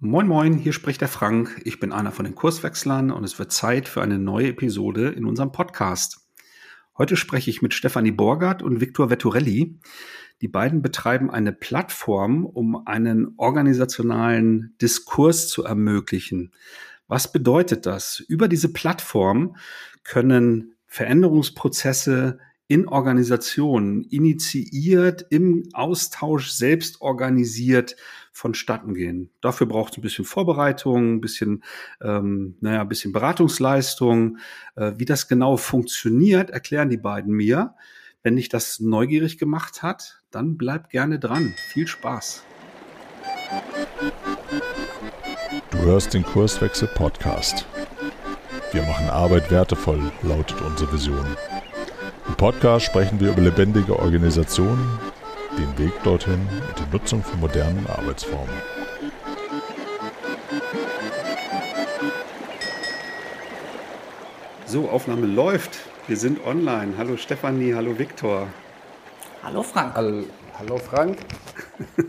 Moin Moin, hier spricht der Frank. Ich bin einer von den Kurswechslern und es wird Zeit für eine neue Episode in unserem Podcast. Heute spreche ich mit Stefanie Borgert und Viktor Vetturelli. Die beiden betreiben eine Plattform, um einen organisationalen Diskurs zu ermöglichen. Was bedeutet das? Über diese Plattform können Veränderungsprozesse in Organisationen initiiert, im Austausch selbst organisiert vonstatten gehen. Dafür braucht es ein bisschen Vorbereitung, ein bisschen, ähm, naja, ein bisschen Beratungsleistung. Äh, wie das genau funktioniert, erklären die beiden mir. Wenn dich das neugierig gemacht hat, dann bleib gerne dran. Viel Spaß. Du hörst den Kurswechsel Podcast. Wir machen Arbeit wertevoll, lautet unsere Vision. Im Podcast sprechen wir über lebendige Organisationen, den Weg dorthin und die Nutzung von modernen Arbeitsformen. So, Aufnahme läuft. Wir sind online. Hallo Stefanie, hallo Viktor. Hallo Frank. Hallo, hallo Frank.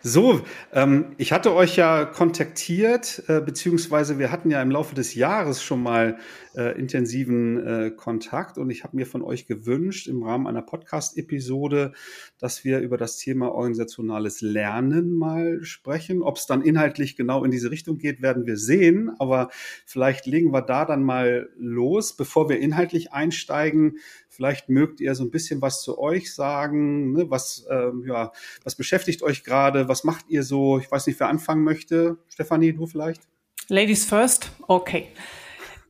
So, ähm, ich hatte euch ja kontaktiert, äh, beziehungsweise wir hatten ja im Laufe des Jahres schon mal äh, intensiven äh, Kontakt und ich habe mir von euch gewünscht im Rahmen einer Podcast-Episode, dass wir über das Thema organisationales Lernen mal sprechen. Ob es dann inhaltlich genau in diese Richtung geht, werden wir sehen, aber vielleicht legen wir da dann mal los, bevor wir inhaltlich einsteigen Vielleicht mögt ihr so ein bisschen was zu euch sagen. Ne? Was, ähm, ja, was beschäftigt euch gerade? Was macht ihr so? Ich weiß nicht, wer anfangen möchte. Stefanie, du vielleicht? Ladies first? Okay.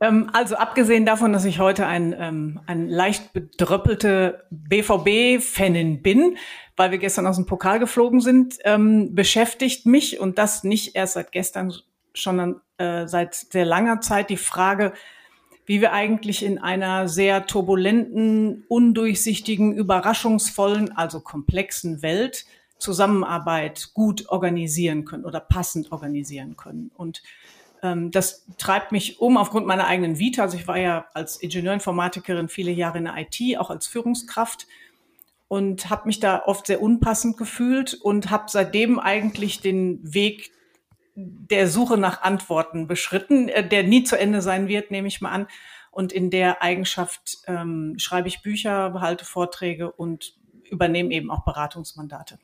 Ähm, also abgesehen davon, dass ich heute ein, ähm, ein leicht bedröppelte BVB-Fanin bin, weil wir gestern aus dem Pokal geflogen sind, ähm, beschäftigt mich und das nicht erst seit gestern, sondern äh, seit sehr langer Zeit die Frage, wie wir eigentlich in einer sehr turbulenten, undurchsichtigen, überraschungsvollen, also komplexen Welt Zusammenarbeit gut organisieren können oder passend organisieren können. Und ähm, das treibt mich um aufgrund meiner eigenen Vita. Also ich war ja als Ingenieurinformatikerin viele Jahre in der IT, auch als Führungskraft und habe mich da oft sehr unpassend gefühlt und habe seitdem eigentlich den Weg der Suche nach Antworten beschritten, äh, der nie zu Ende sein wird, nehme ich mal an. Und in der Eigenschaft ähm, schreibe ich Bücher, behalte Vorträge und übernehme eben auch Beratungsmandate.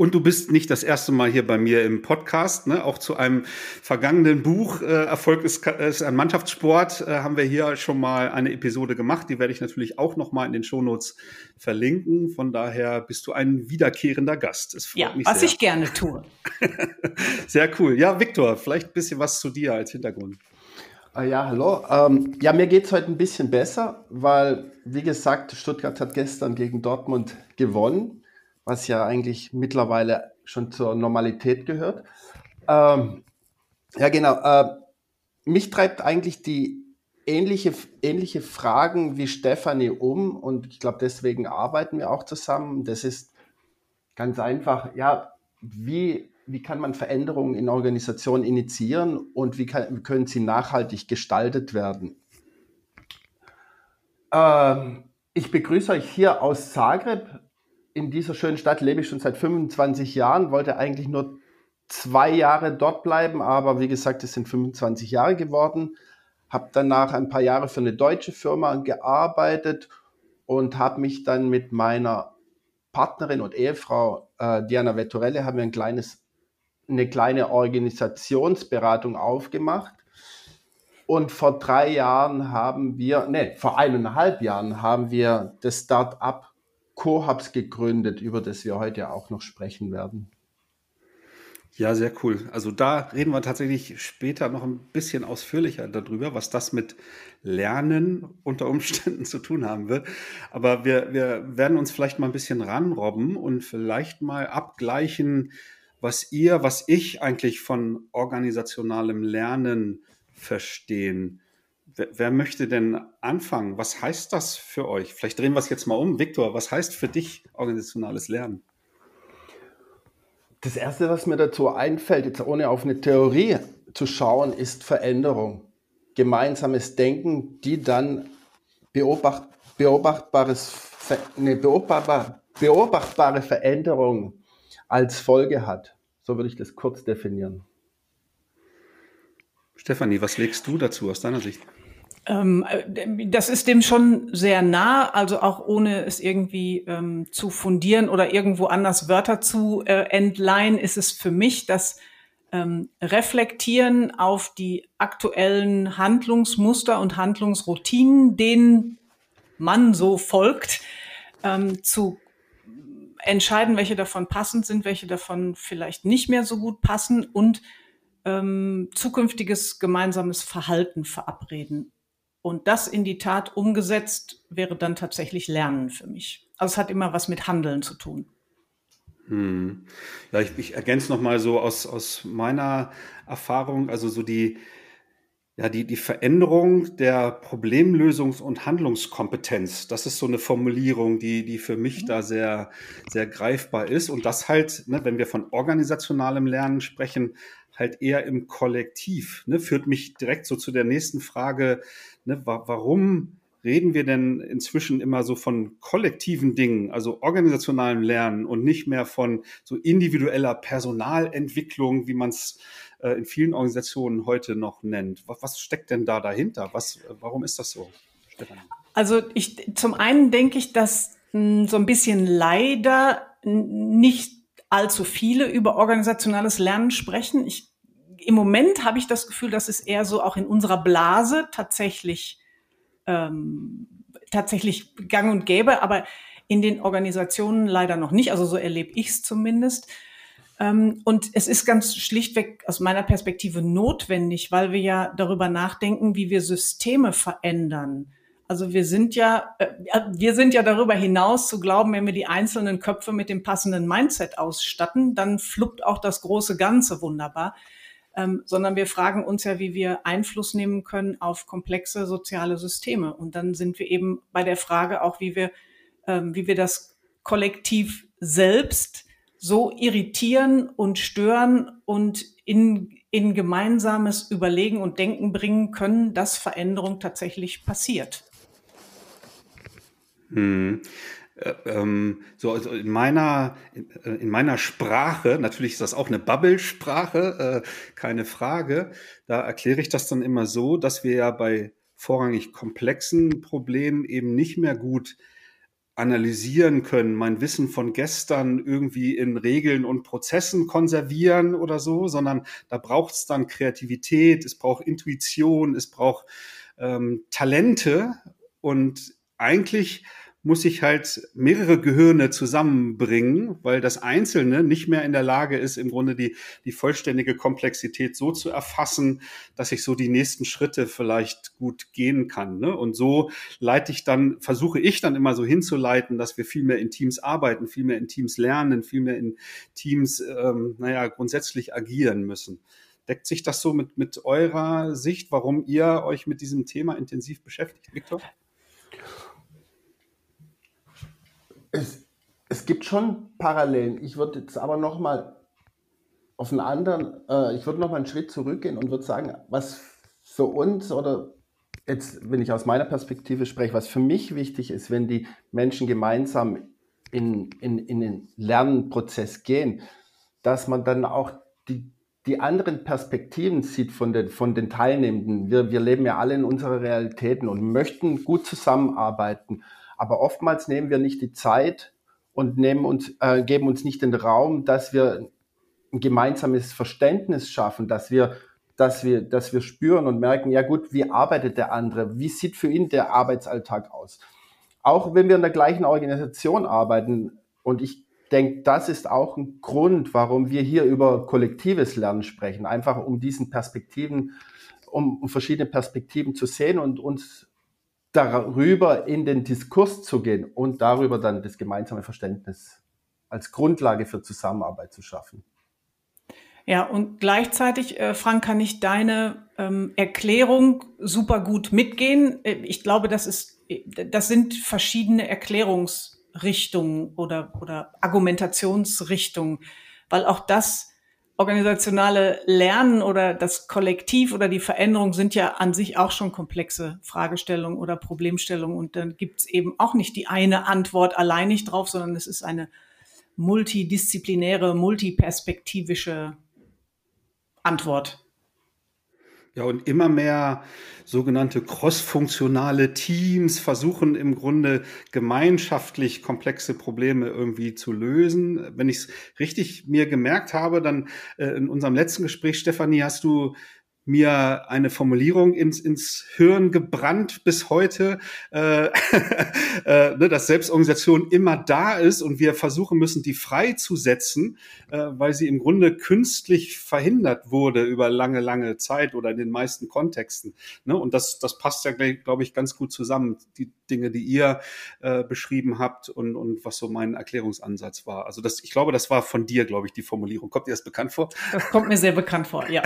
Und du bist nicht das erste Mal hier bei mir im Podcast. Ne? Auch zu einem vergangenen Buch, äh, Erfolg ist, ist ein Mannschaftssport, äh, haben wir hier schon mal eine Episode gemacht. Die werde ich natürlich auch noch mal in den Shownotes verlinken. Von daher bist du ein wiederkehrender Gast. ja, was sehr. ich gerne tue. sehr cool. Ja, Viktor, vielleicht ein bisschen was zu dir als Hintergrund. Ah, ja, hallo. Ähm, ja, mir geht es heute ein bisschen besser, weil, wie gesagt, Stuttgart hat gestern gegen Dortmund gewonnen was ja eigentlich mittlerweile schon zur Normalität gehört. Ähm, ja, genau. Äh, mich treibt eigentlich die ähnliche, ähnliche Fragen wie Stefanie um und ich glaube, deswegen arbeiten wir auch zusammen. Das ist ganz einfach, ja, wie, wie kann man Veränderungen in Organisationen initiieren und wie, kann, wie können sie nachhaltig gestaltet werden? Ähm, ich begrüße euch hier aus Zagreb in dieser schönen Stadt lebe ich schon seit 25 Jahren, wollte eigentlich nur zwei Jahre dort bleiben, aber wie gesagt, es sind 25 Jahre geworden. Habe danach ein paar Jahre für eine deutsche Firma gearbeitet und habe mich dann mit meiner Partnerin und Ehefrau äh, Diana Vettorelle haben wir ein kleines, eine kleine Organisationsberatung aufgemacht. Und vor drei Jahren haben wir, ne, vor eineinhalb Jahren haben wir das Start-up Co-Hubs gegründet, über das wir heute auch noch sprechen werden. Ja, sehr cool. Also da reden wir tatsächlich später noch ein bisschen ausführlicher darüber, was das mit Lernen unter Umständen zu tun haben wird. Aber wir, wir werden uns vielleicht mal ein bisschen ranrobben und vielleicht mal abgleichen, was ihr, was ich eigentlich von organisationalem Lernen verstehen. Wer, wer, möchte denn anfangen? Was heißt das für euch? Vielleicht drehen wir es jetzt mal um. Viktor, was heißt für dich organisationales Lernen? Das Erste, was mir dazu einfällt, jetzt ohne auf eine Theorie zu schauen, ist Veränderung. Gemeinsames Denken, die dann beobacht, beobachtbares, eine beobachtbare Veränderung als Folge hat. So würde ich das kurz definieren. Stefanie, was legst du dazu aus deiner Sicht? Ähm, das ist dem schon sehr nah, also auch ohne es irgendwie ähm, zu fundieren oder irgendwo anders Wörter zu äh, entleihen, ist es für mich das ähm, Reflektieren auf die aktuellen Handlungsmuster und Handlungsroutinen, denen man so folgt, ähm, zu entscheiden, welche davon passend sind, welche davon vielleicht nicht mehr so gut passen und ähm, zukünftiges gemeinsames Verhalten verabreden. Und das in die Tat umgesetzt wäre dann tatsächlich Lernen für mich. Also es hat immer was mit Handeln zu tun. Hm. Ja, ich, ich ergänze noch mal so aus, aus meiner Erfahrung, also so die, ja, die, die Veränderung der Problemlösungs- und Handlungskompetenz, das ist so eine Formulierung, die, die für mich mhm. da sehr, sehr greifbar ist. Und das halt, ne, wenn wir von organisationalem Lernen sprechen, halt eher im Kollektiv. Ne, führt mich direkt so zu der nächsten Frage, ne, wa warum reden wir denn inzwischen immer so von kollektiven Dingen, also organisationalem Lernen und nicht mehr von so individueller Personalentwicklung, wie man es äh, in vielen Organisationen heute noch nennt. Was, steckt denn da dahinter? Was, warum ist das so, Stefan? Also ich, zum einen denke ich, dass hm, so ein bisschen leider nicht allzu viele über organisationales Lernen sprechen. Ich, Im Moment habe ich das Gefühl, dass es eher so auch in unserer Blase tatsächlich ähm, tatsächlich gang und gäbe, aber in den Organisationen leider noch nicht. Also so erlebe ich es zumindest. Ähm, und es ist ganz schlichtweg aus meiner Perspektive notwendig, weil wir ja darüber nachdenken, wie wir Systeme verändern. Also wir sind ja, äh, wir sind ja darüber hinaus zu glauben, wenn wir die einzelnen Köpfe mit dem passenden Mindset ausstatten, dann fluppt auch das große Ganze wunderbar. Ähm, sondern wir fragen uns ja, wie wir Einfluss nehmen können auf komplexe soziale Systeme. Und dann sind wir eben bei der Frage auch, wie wir, ähm, wie wir das Kollektiv selbst so irritieren und stören und in, in gemeinsames Überlegen und Denken bringen können, dass Veränderung tatsächlich passiert. Hm. Äh, ähm, so also in meiner in, äh, in, meiner Sprache natürlich ist das auch eine Bubble-Sprache, äh, keine Frage. Da erkläre ich das dann immer so, dass wir ja bei vorrangig komplexen Problemen eben nicht mehr gut analysieren können, mein Wissen von gestern irgendwie in Regeln und Prozessen konservieren oder so, sondern da braucht es dann Kreativität, es braucht Intuition, es braucht ähm, Talente und eigentlich muss ich halt mehrere Gehirne zusammenbringen, weil das Einzelne nicht mehr in der Lage ist, im Grunde die, die vollständige Komplexität so zu erfassen, dass ich so die nächsten Schritte vielleicht gut gehen kann. Ne? Und so leite ich dann, versuche ich dann immer so hinzuleiten, dass wir viel mehr in Teams arbeiten, viel mehr in Teams lernen, viel mehr in Teams, ähm, naja, grundsätzlich agieren müssen. Deckt sich das so mit, mit eurer Sicht, warum ihr euch mit diesem Thema intensiv beschäftigt, Viktor? Es, es gibt schon Parallelen. Ich würde jetzt aber noch mal auf einen anderen, äh, ich würde noch mal einen Schritt zurückgehen und würde sagen, was für uns oder jetzt, wenn ich aus meiner Perspektive spreche, was für mich wichtig ist, wenn die Menschen gemeinsam in, in, in den Lernprozess gehen, dass man dann auch die, die anderen Perspektiven sieht von den, von den Teilnehmenden. Wir, wir leben ja alle in unserer Realitäten und möchten gut zusammenarbeiten aber oftmals nehmen wir nicht die Zeit und nehmen uns, äh, geben uns nicht den Raum, dass wir ein gemeinsames Verständnis schaffen, dass wir, dass wir, dass wir spüren und merken, ja gut, wie arbeitet der andere? Wie sieht für ihn der Arbeitsalltag aus? Auch wenn wir in der gleichen Organisation arbeiten und ich denke, das ist auch ein Grund, warum wir hier über kollektives Lernen sprechen, einfach um diesen Perspektiven, um, um verschiedene Perspektiven zu sehen und uns darüber in den Diskurs zu gehen und darüber dann das gemeinsame Verständnis als Grundlage für Zusammenarbeit zu schaffen. Ja, und gleichzeitig, äh, Frank, kann ich deine ähm, Erklärung super gut mitgehen. Äh, ich glaube, das ist, das sind verschiedene Erklärungsrichtungen oder, oder Argumentationsrichtungen, weil auch das organisationale Lernen oder das Kollektiv oder die Veränderung sind ja an sich auch schon komplexe Fragestellungen oder Problemstellungen. Und dann gibt es eben auch nicht die eine Antwort allein nicht drauf, sondern es ist eine multidisziplinäre, multiperspektivische Antwort. Ja, und immer mehr sogenannte crossfunktionale Teams versuchen im Grunde gemeinschaftlich komplexe Probleme irgendwie zu lösen. Wenn ich es richtig mir gemerkt habe, dann äh, in unserem letzten Gespräch, Stefanie, hast du mir eine Formulierung ins, ins Hirn gebrannt bis heute, äh, äh, ne, dass Selbstorganisation immer da ist und wir versuchen müssen, die freizusetzen, äh, weil sie im Grunde künstlich verhindert wurde über lange, lange Zeit oder in den meisten Kontexten. Ne? Und das, das passt ja, glaube ich, ganz gut zusammen, die Dinge, die ihr äh, beschrieben habt und, und was so mein Erklärungsansatz war. Also das, ich glaube, das war von dir, glaube ich, die Formulierung. Kommt dir das bekannt vor? Das kommt mir sehr bekannt vor, ja.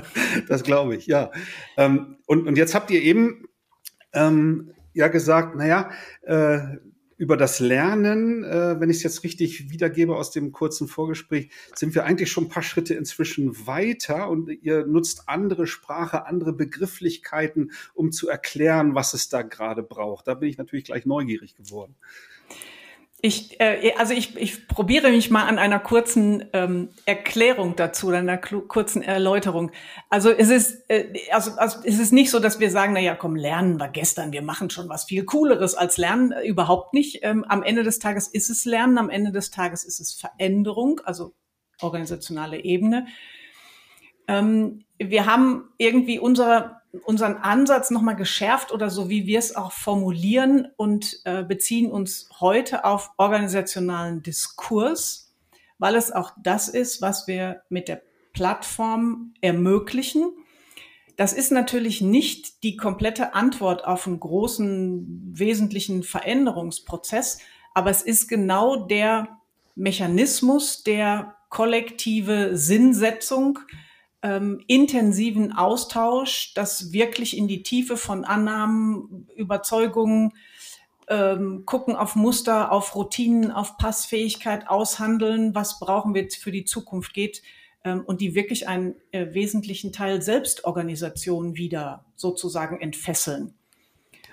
das glaube ich, ja. Ähm, und, und jetzt habt ihr eben ähm, ja gesagt, naja, äh, über das Lernen, äh, wenn ich es jetzt richtig wiedergebe aus dem kurzen Vorgespräch, sind wir eigentlich schon ein paar Schritte inzwischen weiter und ihr nutzt andere Sprache, andere Begrifflichkeiten, um zu erklären, was es da gerade braucht. Da bin ich natürlich gleich neugierig geworden. Ich, äh, also ich, ich probiere mich mal an einer kurzen ähm, Erklärung dazu, an einer kurzen Erläuterung. Also es ist, äh, also, also es ist nicht so, dass wir sagen, na ja, komm, lernen wir gestern, wir machen schon was viel Cooleres als Lernen. Äh, überhaupt nicht. Ähm, am Ende des Tages ist es Lernen, am Ende des Tages ist es Veränderung, also organisationale Ebene. Ähm, wir haben irgendwie unser unseren Ansatz nochmal geschärft oder so, wie wir es auch formulieren und äh, beziehen uns heute auf organisationalen Diskurs, weil es auch das ist, was wir mit der Plattform ermöglichen. Das ist natürlich nicht die komplette Antwort auf einen großen, wesentlichen Veränderungsprozess, aber es ist genau der Mechanismus der kollektive Sinnsetzung, ähm, intensiven Austausch, das wirklich in die Tiefe von Annahmen, Überzeugungen, ähm, gucken auf Muster, auf Routinen, auf Passfähigkeit, aushandeln, was brauchen wir für die Zukunft geht ähm, und die wirklich einen äh, wesentlichen Teil Selbstorganisation wieder sozusagen entfesseln.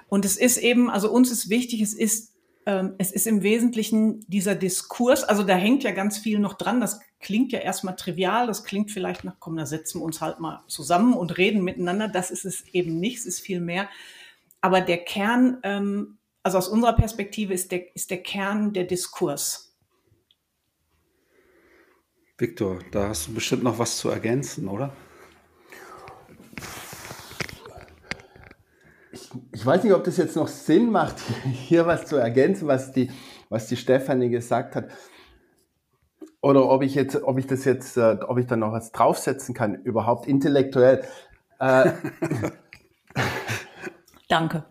Und es ist eben, also uns ist wichtig, es ist es ist im Wesentlichen dieser Diskurs, also da hängt ja ganz viel noch dran. Das klingt ja erstmal trivial, das klingt vielleicht nach, komm, da setzen wir uns halt mal zusammen und reden miteinander. Das ist es eben nicht, es ist viel mehr. Aber der Kern, ähm, also aus unserer Perspektive ist der, ist der Kern der Diskurs. Viktor, da hast du bestimmt noch was zu ergänzen, oder? Ich weiß nicht, ob das jetzt noch Sinn macht, hier was zu ergänzen, was die, was die Stefanie gesagt hat. Oder ob ich jetzt, ob ich das jetzt, äh, ob ich da noch was draufsetzen kann, überhaupt intellektuell. Äh, Danke.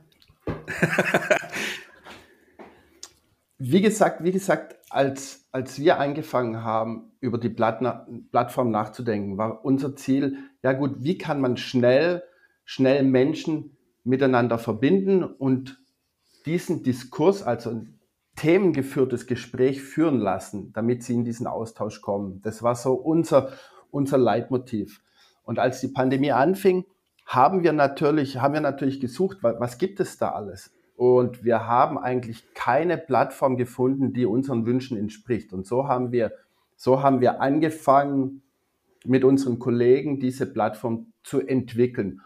wie gesagt, wie gesagt, als, als wir angefangen haben, über die Plattform nachzudenken, war unser Ziel, ja gut, wie kann man schnell, schnell Menschen miteinander verbinden und diesen Diskurs, also ein themengeführtes Gespräch führen lassen, damit sie in diesen Austausch kommen. Das war so unser, unser Leitmotiv. Und als die Pandemie anfing, haben wir natürlich, haben wir natürlich gesucht, was gibt es da alles? Und wir haben eigentlich keine Plattform gefunden, die unseren Wünschen entspricht. Und so haben wir, so haben wir angefangen, mit unseren Kollegen diese Plattform zu entwickeln.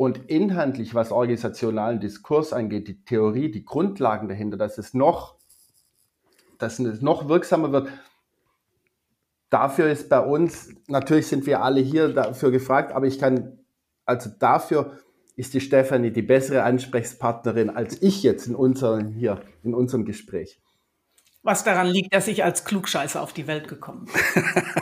Und inhaltlich, was organisationalen Diskurs angeht, die Theorie, die Grundlagen dahinter, dass es noch, dass es noch wirksamer wird, dafür ist bei uns, natürlich sind wir alle hier dafür gefragt, aber ich kann, also dafür ist die Stefanie die bessere Ansprechpartnerin als ich jetzt in unserem, hier, in unserem Gespräch. Was daran liegt, dass ich als Klugscheißer auf die Welt gekommen bin.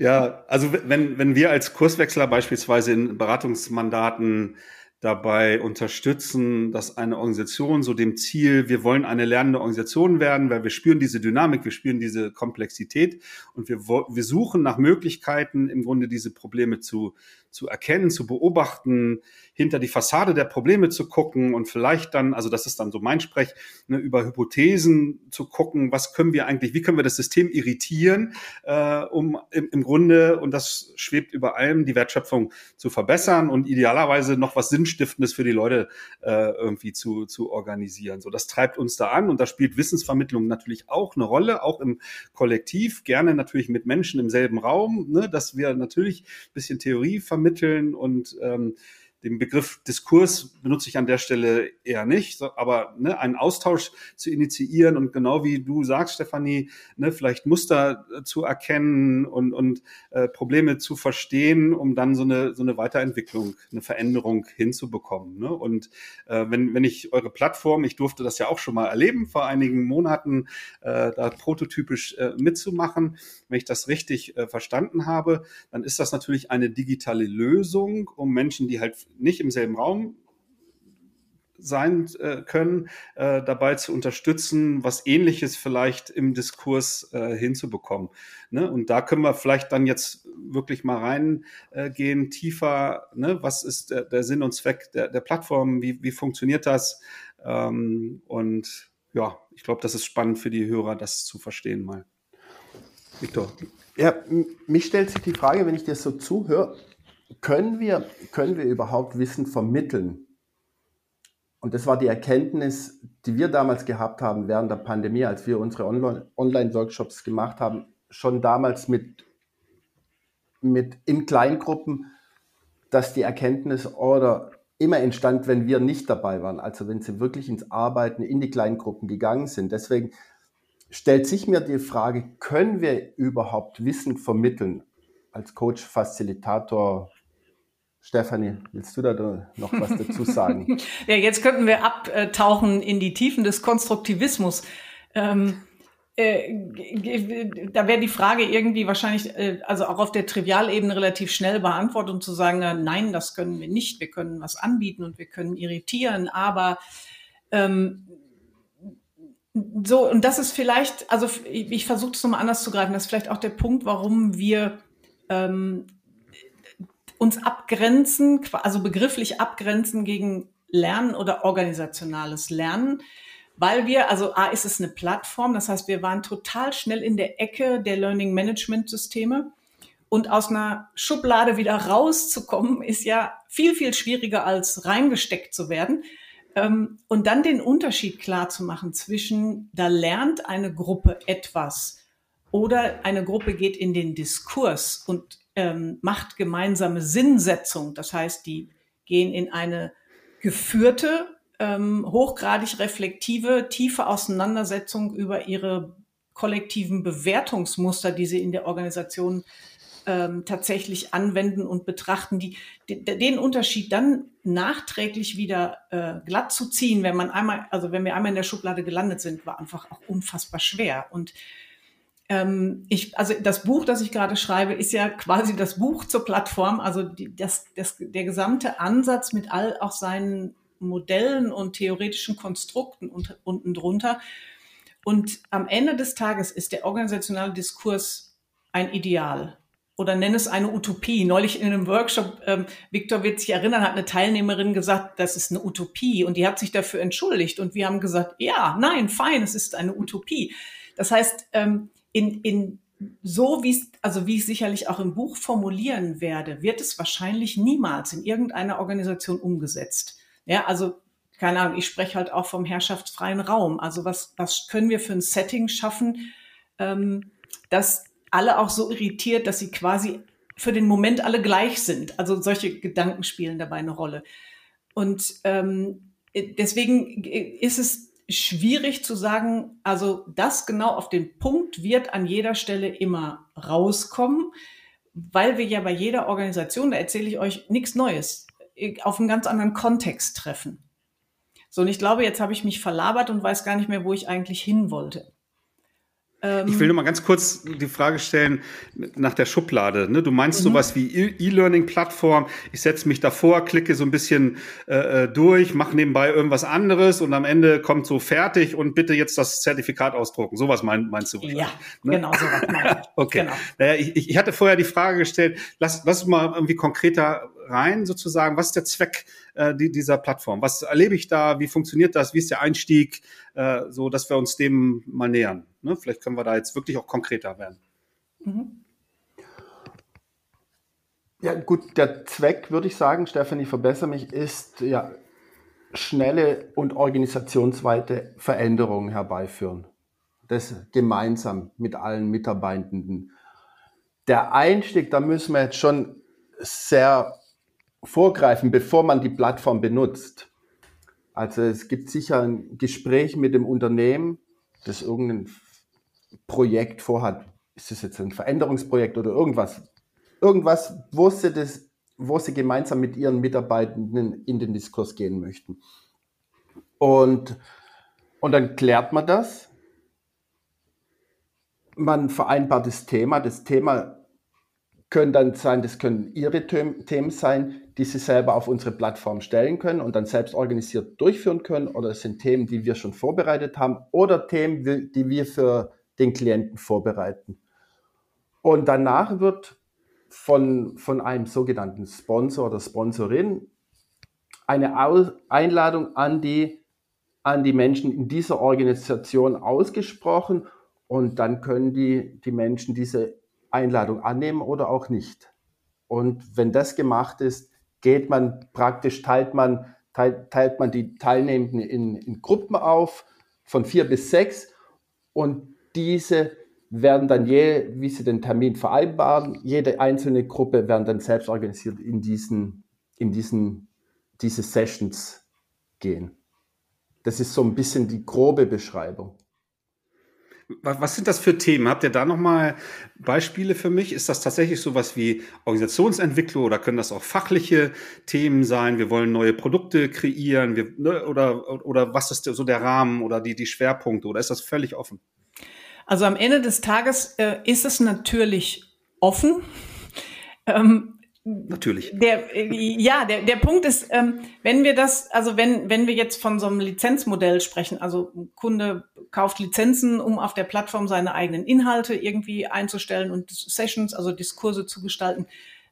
ja, also wenn, wenn wir als Kurswechsler beispielsweise in Beratungsmandaten dabei unterstützen, dass eine Organisation so dem Ziel, wir wollen eine lernende Organisation werden, weil wir spüren diese Dynamik, wir spüren diese Komplexität und wir, wir suchen nach Möglichkeiten, im Grunde diese Probleme zu, zu erkennen, zu beobachten, hinter die Fassade der Probleme zu gucken und vielleicht dann, also das ist dann so mein Sprech, ne, über Hypothesen zu gucken, was können wir eigentlich, wie können wir das System irritieren, äh, um im, im Grunde, und das schwebt über allem, die Wertschöpfung zu verbessern und idealerweise noch was Sinnstiftendes für die Leute äh, irgendwie zu, zu organisieren. So, das treibt uns da an und da spielt Wissensvermittlung natürlich auch eine Rolle, auch im Kollektiv, gerne natürlich mit Menschen im selben Raum, ne, dass wir natürlich bisschen Theorie vermitteln und ähm, den Begriff Diskurs benutze ich an der Stelle eher nicht, aber ne, einen Austausch zu initiieren und genau wie du sagst, Stefanie, ne, vielleicht Muster äh, zu erkennen und, und äh, Probleme zu verstehen, um dann so eine, so eine Weiterentwicklung, eine Veränderung hinzubekommen. Ne? Und äh, wenn, wenn ich eure Plattform, ich durfte das ja auch schon mal erleben vor einigen Monaten, äh, da prototypisch äh, mitzumachen, wenn ich das richtig äh, verstanden habe, dann ist das natürlich eine digitale Lösung, um Menschen, die halt nicht im selben Raum sein äh, können, äh, dabei zu unterstützen, was ähnliches vielleicht im Diskurs äh, hinzubekommen. Ne? Und da können wir vielleicht dann jetzt wirklich mal reingehen, äh, tiefer, ne? was ist der, der, Sinn und Zweck der, der Plattform, wie, wie funktioniert das? Ähm, und ja, ich glaube, das ist spannend für die Hörer, das zu verstehen mal. Victor. Ja, mich stellt sich die Frage, wenn ich dir so zuhöre, können wir, können wir überhaupt Wissen vermitteln? Und das war die Erkenntnis, die wir damals gehabt haben während der Pandemie, als wir unsere Online-Workshops gemacht haben, schon damals mit, mit in Kleingruppen, dass die Erkenntnis oder immer entstand, wenn wir nicht dabei waren, also wenn sie wirklich ins Arbeiten in die Kleingruppen gegangen sind. Deswegen stellt sich mir die Frage, können wir überhaupt Wissen vermitteln als Coach, Facilitator, Stefanie, willst du da noch was dazu sagen? ja, jetzt könnten wir abtauchen in die Tiefen des Konstruktivismus. Ähm, äh, da wäre die Frage irgendwie wahrscheinlich, äh, also auch auf der Trivialebene relativ schnell beantwortet und zu sagen, na, nein, das können wir nicht. Wir können was anbieten und wir können irritieren, aber ähm, so, und das ist vielleicht, also ich, ich versuche es nochmal anders zu greifen, das ist vielleicht auch der Punkt, warum wir ähm, uns abgrenzen, also begrifflich abgrenzen gegen Lernen oder organisationales Lernen, weil wir, also A ist es eine Plattform, das heißt, wir waren total schnell in der Ecke der Learning Management Systeme und aus einer Schublade wieder rauszukommen, ist ja viel, viel schwieriger als reingesteckt zu werden. Ähm, und dann den Unterschied klar zu machen zwischen, da lernt eine Gruppe etwas oder eine Gruppe geht in den Diskurs und ähm, macht gemeinsame Sinnsetzung. Das heißt, die gehen in eine geführte, ähm, hochgradig reflektive, tiefe Auseinandersetzung über ihre kollektiven Bewertungsmuster, die sie in der Organisation ähm, tatsächlich anwenden und betrachten, die, die, den Unterschied dann nachträglich wieder äh, glatt zu ziehen, wenn man einmal, also wenn wir einmal in der Schublade gelandet sind, war einfach auch unfassbar schwer. Und ähm, ich, also das Buch, das ich gerade schreibe, ist ja quasi das Buch zur Plattform, also die, das, das, der gesamte Ansatz mit all auch seinen Modellen und theoretischen Konstrukten und, unten drunter. Und am Ende des Tages ist der organisationale Diskurs ein Ideal oder nenne es eine Utopie. Neulich in einem Workshop, ähm, Viktor wird sich erinnern, hat eine Teilnehmerin gesagt, das ist eine Utopie und die hat sich dafür entschuldigt und wir haben gesagt, ja, nein, fein, es ist eine Utopie. Das heißt, ähm, in, in so wie es, also wie ich sicherlich auch im Buch formulieren werde, wird es wahrscheinlich niemals in irgendeiner Organisation umgesetzt. Ja, also keine Ahnung, ich spreche halt auch vom herrschaftsfreien Raum. Also was, was können wir für ein Setting schaffen, ähm, das alle auch so irritiert, dass sie quasi für den Moment alle gleich sind. Also solche Gedanken spielen dabei eine Rolle. Und ähm, deswegen ist es schwierig zu sagen, also das genau auf den Punkt wird an jeder Stelle immer rauskommen, weil wir ja bei jeder Organisation, da erzähle ich euch nichts Neues, auf einen ganz anderen Kontext treffen. So, und ich glaube, jetzt habe ich mich verlabert und weiß gar nicht mehr, wo ich eigentlich hin wollte. Ähm, ich will nur mal ganz kurz die Frage stellen nach der Schublade. Ne? Du meinst mhm. sowas wie e- E-Learning-Plattform. Ich setze mich davor, klicke so ein bisschen äh, äh, durch, mache nebenbei irgendwas anderes und am Ende kommt so fertig und bitte jetzt das Zertifikat ausdrucken. Sowas mein, meinst du? Ja, ne? genau sowas meine ich. okay. Genau. Naja, ich, ich hatte vorher die Frage gestellt, lass, lass mal irgendwie konkreter rein sozusagen. Was ist der Zweck äh, die, dieser Plattform? Was erlebe ich da? Wie funktioniert das? Wie ist der Einstieg? Äh, so, dass wir uns dem mal nähern. Ne? Vielleicht können wir da jetzt wirklich auch konkreter werden. Mhm. Ja, gut, der Zweck, würde ich sagen, Stefanie, verbessere mich, ist ja schnelle und organisationsweite Veränderungen herbeiführen. Das gemeinsam mit allen Mitarbeitenden. Der Einstieg, da müssen wir jetzt schon sehr vorgreifen, bevor man die Plattform benutzt. Also es gibt sicher ein Gespräch mit dem Unternehmen, das irgendein Projekt vorhat. Ist das jetzt ein Veränderungsprojekt oder irgendwas? Irgendwas, wo sie, das, wo sie gemeinsam mit ihren Mitarbeitenden in den Diskurs gehen möchten. Und, und dann klärt man das. Man vereinbart das Thema. Das Thema können dann sein, das können Ihre Themen sein, die Sie selber auf unsere Plattform stellen können und dann selbst organisiert durchführen können. Oder es sind Themen, die wir schon vorbereitet haben oder Themen, die wir für den Klienten vorbereiten. Und danach wird von, von einem sogenannten Sponsor oder Sponsorin eine Einladung an die, an die Menschen in dieser Organisation ausgesprochen und dann können die, die Menschen diese Einladung annehmen oder auch nicht. Und wenn das gemacht ist, geht man praktisch, teilt man, teilt, teilt man die Teilnehmenden in, in Gruppen auf von vier bis sechs und diese werden dann je, wie sie den Termin vereinbaren, jede einzelne Gruppe werden dann selbst organisiert in diesen, in diesen, diese Sessions gehen. Das ist so ein bisschen die grobe Beschreibung. Was sind das für Themen? Habt ihr da nochmal Beispiele für mich? Ist das tatsächlich sowas wie Organisationsentwicklung oder können das auch fachliche Themen sein? Wir wollen neue Produkte kreieren wir, ne, oder, oder was ist so der Rahmen oder die, die Schwerpunkte oder ist das völlig offen? Also am Ende des Tages äh, ist es natürlich offen. Ähm, Natürlich. Der, äh, ja, der, der Punkt ist, ähm, wenn wir das, also wenn, wenn wir jetzt von so einem Lizenzmodell sprechen, also ein Kunde kauft Lizenzen, um auf der Plattform seine eigenen Inhalte irgendwie einzustellen und Sessions, also Diskurse zu gestalten,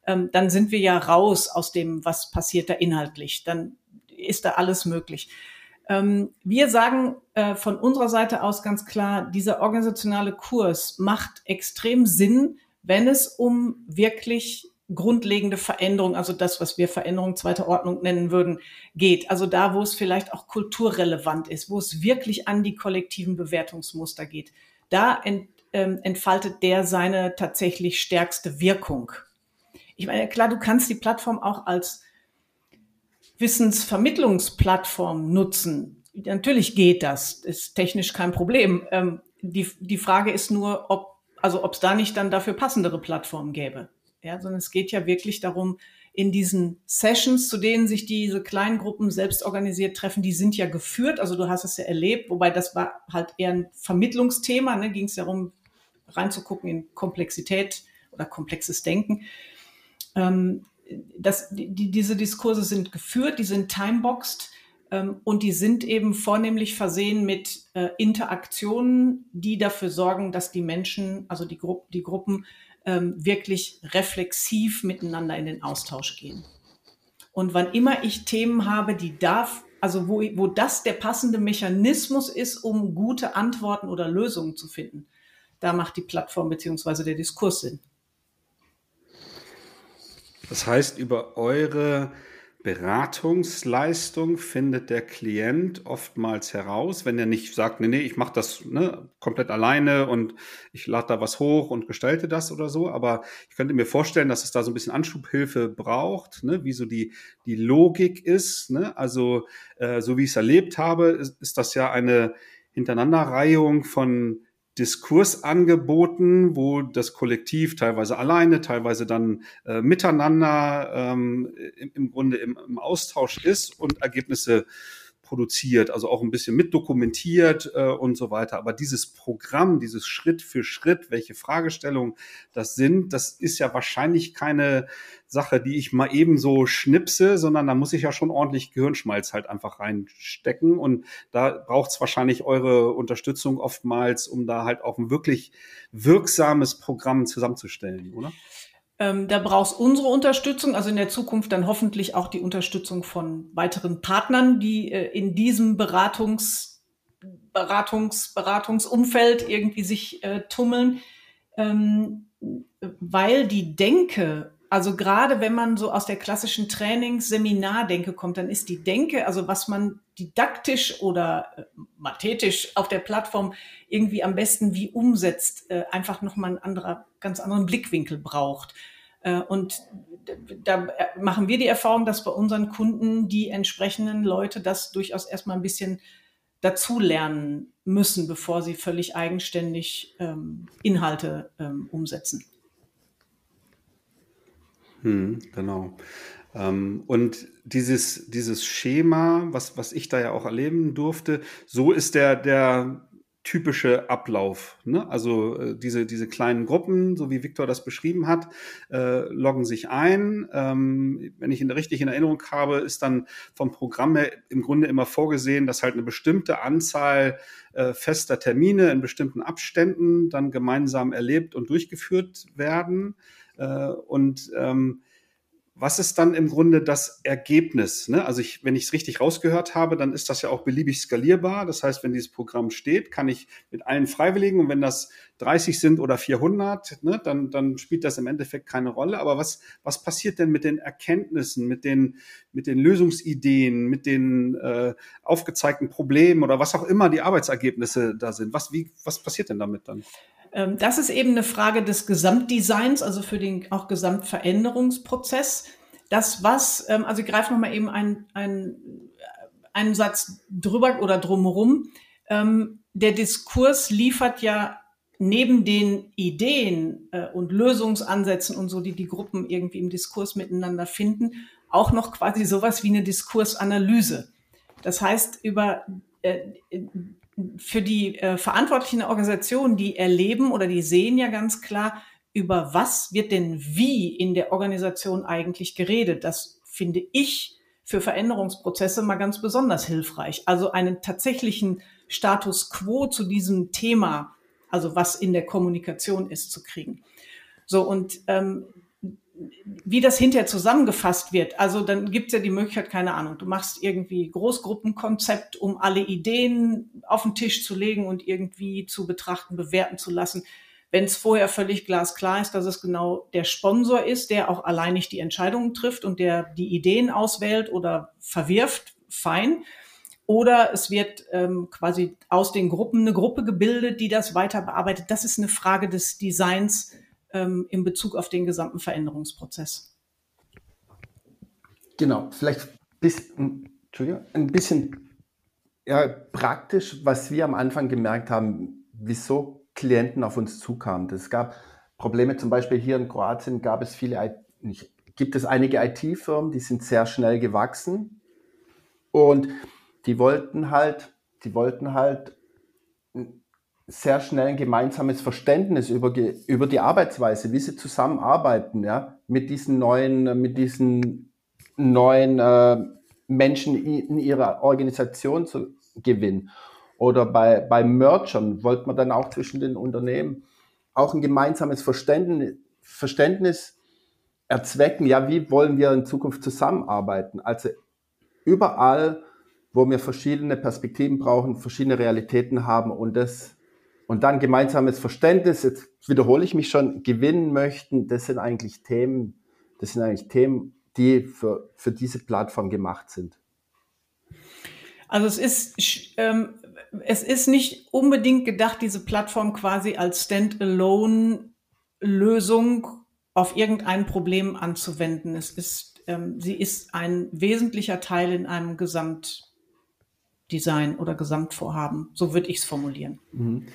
ähm, dann sind wir ja raus aus dem, was passiert da inhaltlich. Dann ist da alles möglich. Ähm, wir sagen äh, von unserer Seite aus ganz klar, dieser organisationale Kurs macht extrem Sinn, wenn es um wirklich grundlegende Veränderung, also das, was wir Veränderung zweiter Ordnung nennen würden, geht. Also da, wo es vielleicht auch kulturrelevant ist, wo es wirklich an die kollektiven Bewertungsmuster geht. Da ent, ähm, entfaltet der seine tatsächlich stärkste Wirkung. Ich meine, klar, du kannst die Plattform auch als Wissensvermittlungsplattform nutzen. Natürlich geht das, ist technisch kein Problem. Ähm, die, die Frage ist nur, ob also ob es da nicht dann dafür passendere Plattformen gäbe ja, sondern es geht ja wirklich darum, in diesen Sessions, zu denen sich diese kleinen Gruppen selbst organisiert treffen, die sind ja geführt, also du hast es ja erlebt, wobei das war halt eher ein Vermittlungsthema, ne, ging es darum, reinzugucken in Komplexität oder komplexes Denken. Ähm, das, die, diese Diskurse sind geführt, die sind timeboxed ähm, und die sind eben vornehmlich versehen mit äh, Interaktionen, die dafür sorgen, dass die Menschen, also die, Gru die Gruppen, ähm, wirklich reflexiv miteinander in den Austausch gehen. Und wann immer ich Themen habe, die darf, also wo, wo das der passende Mechanismus ist, um gute Antworten oder Lösungen zu finden, da macht die Plattform beziehungsweise der Diskurs Sinn. Das heißt, über eure Beratungsleistung findet der Klient oftmals heraus, wenn er nicht sagt, nee, nee, ich mache das ne, komplett alleine und ich lade da was hoch und gestalte das oder so. Aber ich könnte mir vorstellen, dass es da so ein bisschen Anschubhilfe braucht, ne, wie so die, die Logik ist. Ne? Also äh, so wie ich es erlebt habe, ist, ist das ja eine Hintereinanderreihung von Diskursangeboten, wo das Kollektiv teilweise alleine, teilweise dann äh, miteinander ähm, im, im Grunde im, im Austausch ist und Ergebnisse produziert, also auch ein bisschen mitdokumentiert äh, und so weiter. Aber dieses Programm, dieses Schritt für Schritt, welche Fragestellungen das sind, das ist ja wahrscheinlich keine Sache, die ich mal eben so schnipse, sondern da muss ich ja schon ordentlich Gehirnschmalz halt einfach reinstecken. Und da braucht es wahrscheinlich eure Unterstützung oftmals, um da halt auch ein wirklich wirksames Programm zusammenzustellen, oder? Ähm, da brauchst unsere Unterstützung, also in der Zukunft dann hoffentlich auch die Unterstützung von weiteren Partnern, die äh, in diesem Beratungs, Beratungs, Beratungsumfeld irgendwie sich äh, tummeln, ähm, weil die Denke Also gerade wenn man so aus der klassischen Trainings-Seminardenke kommt, dann ist die Denke, also was man didaktisch oder äh, mathetisch auf der Plattform irgendwie am besten wie umsetzt, äh, einfach nochmal einen anderer, ganz anderen Blickwinkel braucht. Äh, und da machen wir die Erfahrung, dass bei unseren Kunden die entsprechenden Leute das durchaus erstmal ein bisschen dazulernen müssen, bevor sie völlig eigenständig ähm, Inhalte ähm, umsetzen. Hm, genau. Ähm, und dieses, dieses Schema, was, was ich da ja auch erleben durfte, so ist der, der typische Ablauf. Ne? Also äh, diese, diese kleinen Gruppen, so wie Viktor das beschrieben hat, äh, loggen sich ein. Ähm, wenn ich ihn richtig in Erinnerung habe, ist dann vom Programm her im Grunde immer vorgesehen, dass halt eine bestimmte Anzahl äh, fester Termine in bestimmten Abständen dann gemeinsam erlebt und durchgeführt werden. Äh, und ähm, was ist dann im Grunde das Ergebnis? Ne? Also ich, wenn ich es richtig rausgehört habe, dann ist das ja auch beliebig skalierbar. Das heißt, wenn dieses Programm steht, kann ich mit allen Freiwilligen und wenn das 30 sind oder 400, ne, dann, dann spielt das im Endeffekt keine Rolle. Aber was, was passiert denn mit den Erkenntnissen, mit den, mit den Lösungsideen, mit den äh, aufgezeigten Problemen oder was auch immer die Arbeitsergebnisse da sind? Was, wie, was passiert denn damit dann? Ähm, das ist eben eine Frage des Gesamtdesigns, also für den auch Gesamtveränderungsprozess. Das, was, ähm, also ich greife nochmal eben einen, einen, einen Satz drüber oder drumherum. Ähm, der Diskurs liefert ja neben den Ideen äh, und Lösungsansätzen und so, die die Gruppen irgendwie im Diskurs miteinander finden, auch noch quasi sowas wie eine Diskursanalyse. Das heißt, über äh, für die äh, verantwortlichen Organisationen, die erleben oder die sehen ja ganz klar, über was wird denn wie in der Organisation eigentlich geredet. Das finde ich für Veränderungsprozesse mal ganz besonders hilfreich. Also einen tatsächlichen Status quo zu diesem Thema, also was in der Kommunikation ist, zu kriegen. So, und ähm, wie das hinterher zusammengefasst wird. Also dann gibt es ja die Möglichkeit, keine Ahnung, du machst irgendwie Großgruppenkonzept, um alle Ideen auf den Tisch zu legen und irgendwie zu betrachten, bewerten zu lassen. Wenn es vorher völlig glasklar ist, dass es genau der Sponsor ist, der auch allein nicht die Entscheidungen trifft und der die Ideen auswählt oder verwirft, fein. Oder es wird ähm, quasi aus den Gruppen eine Gruppe gebildet, die das weiter bearbeitet. Das ist eine Frage des Designs ähm, in Bezug auf den gesamten Veränderungsprozess. Genau, vielleicht bis, ein bisschen ja, praktisch, was wir am Anfang gemerkt haben, wieso Klienten auf uns zukamen. Es gab Probleme, zum Beispiel hier in Kroatien gab es viele, gibt es einige IT-Firmen, die sind sehr schnell gewachsen und die wollten halt, die wollten halt sehr schnell ein gemeinsames Verständnis über, über die Arbeitsweise, wie sie zusammenarbeiten, ja, mit diesen neuen, mit diesen neuen äh, Menschen in ihrer Organisation zu gewinnen. Oder bei, bei Mergern wollte man dann auch zwischen den Unternehmen auch ein gemeinsames Verständnis, Verständnis erzwecken, ja, wie wollen wir in Zukunft zusammenarbeiten? Also überall, wo wir verschiedene Perspektiven brauchen, verschiedene Realitäten haben und das und dann gemeinsames Verständnis, jetzt wiederhole ich mich schon, gewinnen möchten, das sind eigentlich Themen, das sind eigentlich Themen, die für, für diese Plattform gemacht sind. Also es ist, ähm, es ist nicht unbedingt gedacht, diese Plattform quasi als Standalone-Lösung auf irgendein Problem anzuwenden. Es ist, ähm, sie ist ein wesentlicher Teil in einem Gesamtdesign oder Gesamtvorhaben. So würde ich es formulieren. Mhm.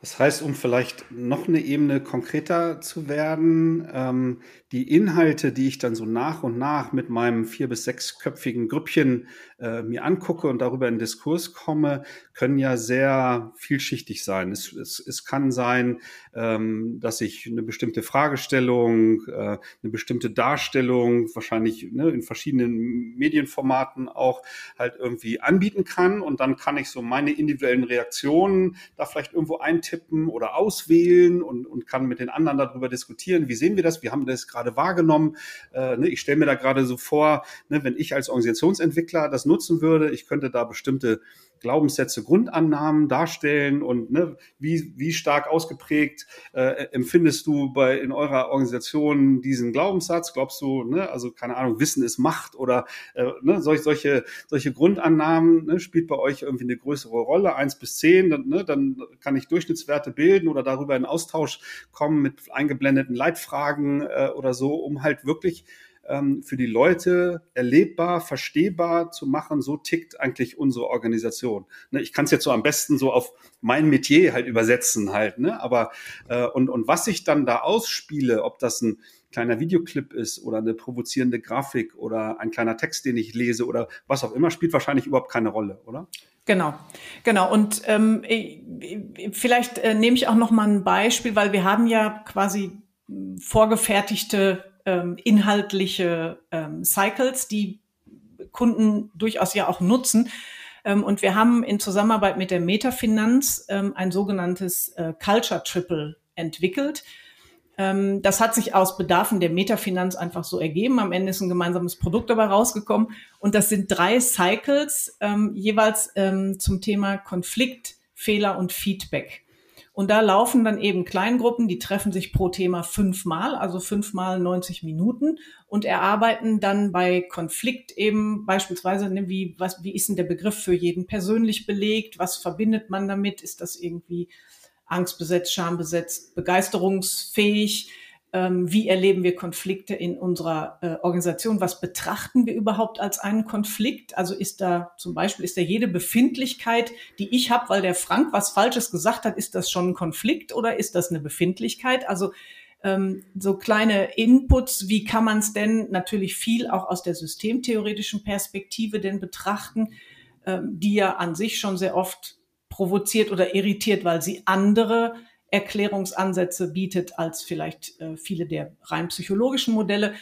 Das heißt, um vielleicht noch eine Ebene konkreter zu werden, ähm, die Inhalte, die ich dann so nach und nach mit meinem vier- bis sechsköpfigen Grüppchen äh, mir angucke und darüber in Diskurs komme, können ja sehr vielschichtig sein. Es, es, es kann sein, ähm, dass ich eine bestimmte Fragestellung, äh, eine bestimmte Darstellung, wahrscheinlich ne, in verschiedenen Medienformaten auch halt irgendwie anbieten kann. Und dann kann ich so meine individuellen Reaktionen da vielleicht irgendwo eintippen oder auswählen und, und kann mit den anderen darüber diskutieren. Wie sehen wir das? Wie haben wir das gerade wahrgenommen? Äh, ne, ich stelle mir da gerade so vor, ne, wenn ich als Organisationsentwickler das nutzen würde, ich könnte da bestimmte Glaubenssätze, Grundannahmen darstellen und ne, wie, wie stark ausgeprägt äh, empfindest du bei in eurer Organisation diesen Glaubenssatz? Glaubst du, ne, also keine Ahnung, Wissen ist Macht oder äh, ne, solche, solche, solche Grundannahmen ne, spielt bei euch irgendwie eine größere Rolle, eins bis zehn, dann, ne, dann kann ich Durchschnittswerte bilden oder darüber in Austausch kommen mit eingeblendeten Leitfragen äh, oder so, um halt wirklich ähm, für die Leute erlebbar, verstehbar zu machen. So tickt eigentlich unsere Organisation. Ne, ich kann es jetzt so am besten so auf mein Metier halt übersetzen halt. Ne? Aber äh, und, und was ich dann da ausspiele, ob das ein kleiner Videoclip ist oder eine provozierende Grafik oder ein kleiner Text, den ich lese oder was auch immer, spielt wahrscheinlich überhaupt keine Rolle, oder? Genau, genau. Und ähm, vielleicht äh, nehme ich auch noch mal ein Beispiel, weil wir haben ja quasi vorgefertigte ähm, inhaltliche ähm, Cycles, die Kunden durchaus ja auch nutzen. Ähm, und wir haben in Zusammenarbeit mit der Metafinanz ähm, ein sogenanntes äh, Culture Triple entwickelt. Ähm, das hat sich aus Bedarfen der Metafinanz einfach so ergeben. Am Ende ist ein gemeinsames Produkt dabei rausgekommen. Und das sind drei Cycles, ähm, jeweils zum Thema Konflikt, Fehler und Feedback. Und da laufen dann eben Kleingruppen, die treffen sich pro Thema fünfmal, also fünfmal 90 Minuten und erarbeiten dann bei Konflikt eben beispielsweise, ne, wie, was, wie ist denn der Begriff für jeden persönlich belegt? Was verbindet man damit? Ist das irgendwie angstbesetzt, schambesetzt, begeisterungsfähig? Ähm, wie erleben wir Konflikte in unserer äh, Organisation, was betrachten wir überhaupt als einen Konflikt. Also ist da zum Beispiel, ist da jede Befindlichkeit, die ich habe, weil der Frank was Falsches gesagt hat, ist das schon ein Konflikt oder ist das eine Befindlichkeit? Also ähm, so kleine Inputs, wie kann man es denn natürlich viel auch aus der systemtheoretischen Perspektive denn betrachten, ähm, die ja an sich schon sehr oft provoziert oder irritiert, weil sie andere Erklärungsansätze bietet als vielleicht äh, viele der rein psychologischen Modelle.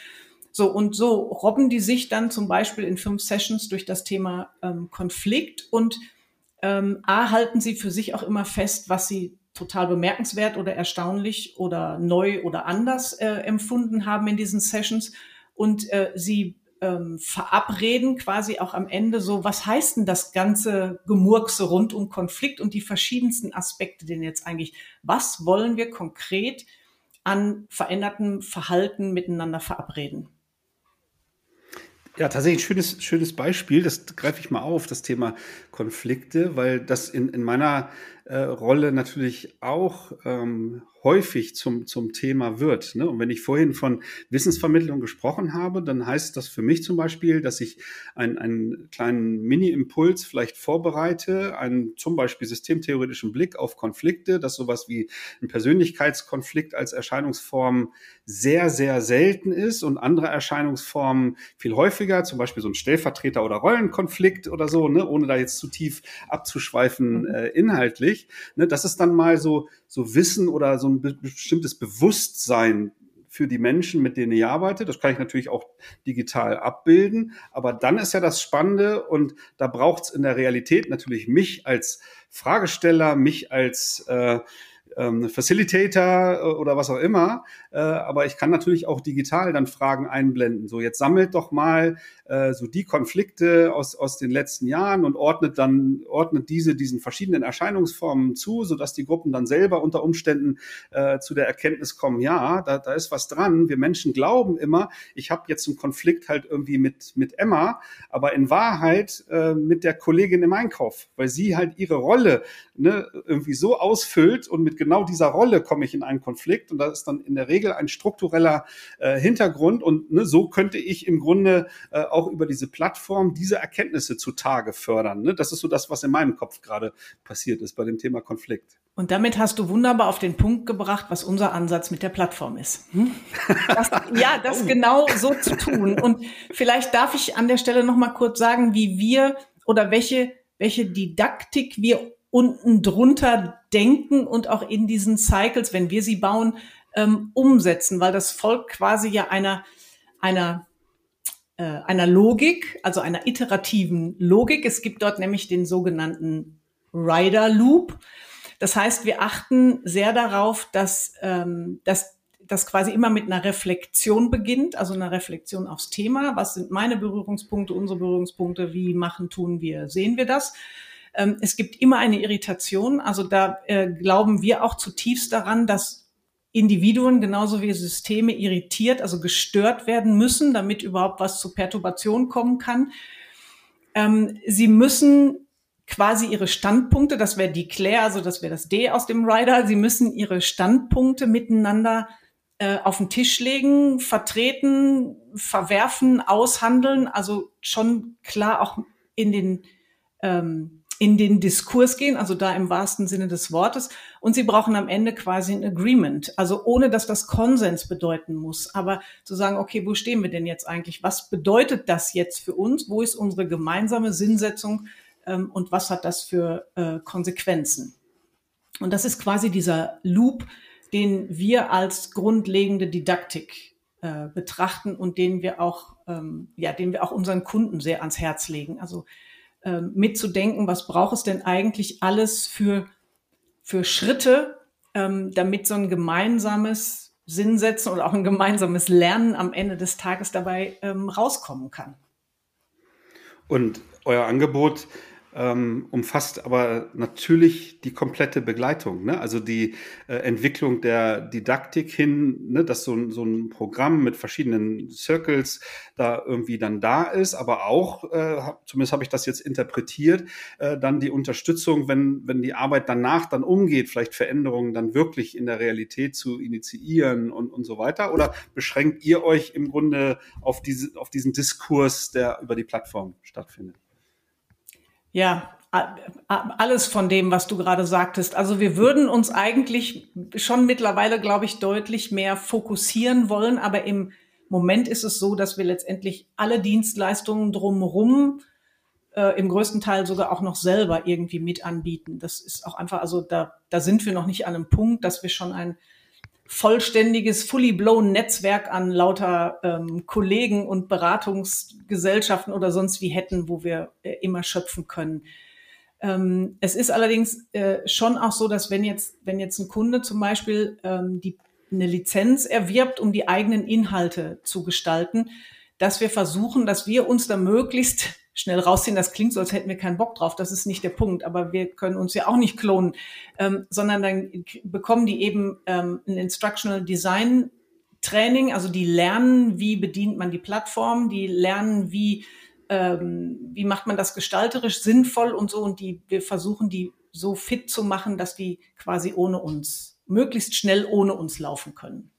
So, und so robben die sich dann zum Beispiel in fünf Sessions durch das Thema ähm, Konflikt und ähm, A, halten sie für sich auch immer fest, was sie total bemerkenswert oder erstaunlich oder neu oder anders äh, empfunden haben in diesen Sessions. Und äh, sie ähm, verabreden, quasi auch am Ende so, was heißt denn das ganze Gemurkse rund um Konflikt und die verschiedensten Aspekte denn jetzt eigentlich? Was wollen wir konkret an verändertem Verhalten miteinander verabreden? Ja, tatsächlich ein schönes, schönes Beispiel. Das greife ich mal auf, das Thema Konflikte, weil das in, in meiner äh, Rolle natürlich auch ähm, häufig zum, zum Thema wird. Ne? Und wenn ich vorhin von Wissensvermittlung gesprochen habe, dann heißt das für mich zum Beispiel, dass ich einen, einen kleinen Mini-Impuls vielleicht vorbereite, einen zum Beispiel systemtheoretischen Blick auf Konflikte, dass sowas wie ein Persönlichkeitskonflikt als Erscheinungsform sehr, sehr selten ist und andere Erscheinungsformen viel häufiger, zum Beispiel so ein Stellvertreter- oder Rollenkonflikt oder so, ne? ohne da jetzt zu tief abzuschweifen mhm. äh, inhaltlich. Ne? Das ist dann mal so, so Wissen oder so ein bestimmtes Bewusstsein für die Menschen, mit denen ich arbeite. Das kann ich natürlich auch digital abbilden. Aber dann ist ja das Spannende und da braucht es in der Realität natürlich mich als Fragesteller, mich als äh, ähm, Facilitator äh, oder was auch immer. Äh, aber ich kann natürlich auch digital dann Fragen einblenden. So, jetzt sammelt doch mal äh, so die Konflikte aus, aus den letzten Jahren und ordnet dann, ordnet diese diesen verschiedenen Erscheinungsformen zu, sodass die Gruppen dann selber unter Umständen äh, zu der Erkenntnis kommen, ja, da, da ist was dran. Wir Menschen glauben immer, ich habe jetzt einen Konflikt halt irgendwie mit, mit Emma, aber in Wahrheit äh, mit der Kollegin im Einkauf, weil sie halt ihre Rolle ne, irgendwie so ausfüllt und mit genau dieser Rolle komme ich in einen Konflikt und das ist dann in der Regel ein struktureller äh, Hintergrund und ne, so könnte ich im Grunde äh, auch über diese Plattform diese Erkenntnisse zutage fördern. Ne? Das ist so das, was in meinem Kopf gerade passiert ist bei dem Thema Konflikt. Und damit hast du wunderbar auf den Punkt gebracht, was unser Ansatz mit der Plattform ist. Hm? Das, ja, das oh. genau so zu tun. Und vielleicht darf ich an der Stelle noch mal kurz sagen, wie wir oder welche welche Didaktik wir unten drunter denken und auch in diesen Cycles, wenn wir sie bauen, ähm, umsetzen, weil das folgt quasi ja einer, einer, äh, einer Logik, also einer iterativen Logik. Es gibt dort nämlich den sogenannten Rider Loop. Das heißt, wir achten sehr darauf, dass, ähm, dass das quasi immer mit einer Reflexion beginnt, also einer Reflexion aufs Thema. Was sind meine Berührungspunkte, unsere Berührungspunkte? Wie machen, tun wir, sehen wir das? Ähm, es gibt immer eine Irritation. Also da äh, glauben wir auch zutiefst daran, dass Individuen genauso wie Systeme irritiert, also gestört werden müssen, damit überhaupt was zu Perturbation kommen kann. Ähm, sie müssen quasi ihre Standpunkte, das wäre die Claire, also das wäre das D aus dem Rider, sie müssen ihre Standpunkte miteinander äh, auf den Tisch legen, vertreten, verwerfen, aushandeln, also schon klar auch in den ähm, in den Diskurs gehen, also da im wahrsten Sinne des Wortes. Und sie brauchen am Ende quasi ein Agreement, also ohne dass das Konsens bedeuten muss. Aber zu sagen, okay, wo stehen wir denn jetzt eigentlich? Was bedeutet das jetzt für uns? Wo ist unsere gemeinsame Sinnsetzung? Ähm, und was hat das für äh, Konsequenzen? Und das ist quasi dieser Loop, den wir als grundlegende Didaktik äh, betrachten und den wir auch, ähm, ja, den wir auch unseren Kunden sehr ans Herz legen. Also ähm, mitzudenken, was braucht es denn eigentlich alles für, für Schritte, ähm, damit so ein gemeinsames Sinnsetzen oder auch ein gemeinsames Lernen am Ende des Tages dabei ähm, rauskommen kann. Und euer Angebot ähm, umfasst aber natürlich die komplette Begleitung, ne? also die äh, Entwicklung der Didaktik hin, ne? dass so, ein so ein Programm mit verschiedenen Circles da irgendwie dann da ist, aber auch, äh, zumindest habe ich das jetzt interpretiert, äh, dann die Unterstützung, wenn, wenn die Arbeit danach dann umgeht, vielleicht Veränderungen dann wirklich in der Realität zu initiieren und, und so weiter? Oder beschränkt ihr euch im Grunde auf, diese, auf diesen Diskurs, der über die Plattform stattfindet? Ja, alles von dem, was du gerade sagtest. Also wir würden uns eigentlich schon mittlerweile, glaube ich, deutlich mehr fokussieren wollen, aber im Moment ist es so, dass wir letztendlich alle Dienstleistungen drumherum äh, im größten Teil sogar auch noch selber irgendwie mit anbieten. Das ist auch einfach, also da, da sind wir noch nicht an einem Punkt, dass wir schon ein vollständiges, fully blown Netzwerk an lauter ähm, Kollegen und Beratungsgesellschaften oder sonst wie hätten, wo wir äh, immer schöpfen können. Ähm, es ist allerdings äh, schon auch so, dass wenn jetzt, wenn jetzt ein Kunde zum Beispiel ähm, die, eine Lizenz erwirbt, um die eigenen Inhalte zu gestalten, dass wir versuchen, dass wir uns da möglichst schnell rausziehen. Das klingt so, als hätten wir keinen Bock drauf. Das ist nicht der Punkt. Aber wir können uns ja auch nicht klonen, ähm, sondern dann bekommen die eben ähm, ein Instructional Design Training. Also die lernen, wie bedient man die Plattform, die lernen, wie ähm, wie macht man das gestalterisch sinnvoll und so. Und die wir versuchen die so fit zu machen, dass die quasi ohne uns möglichst schnell ohne uns laufen können.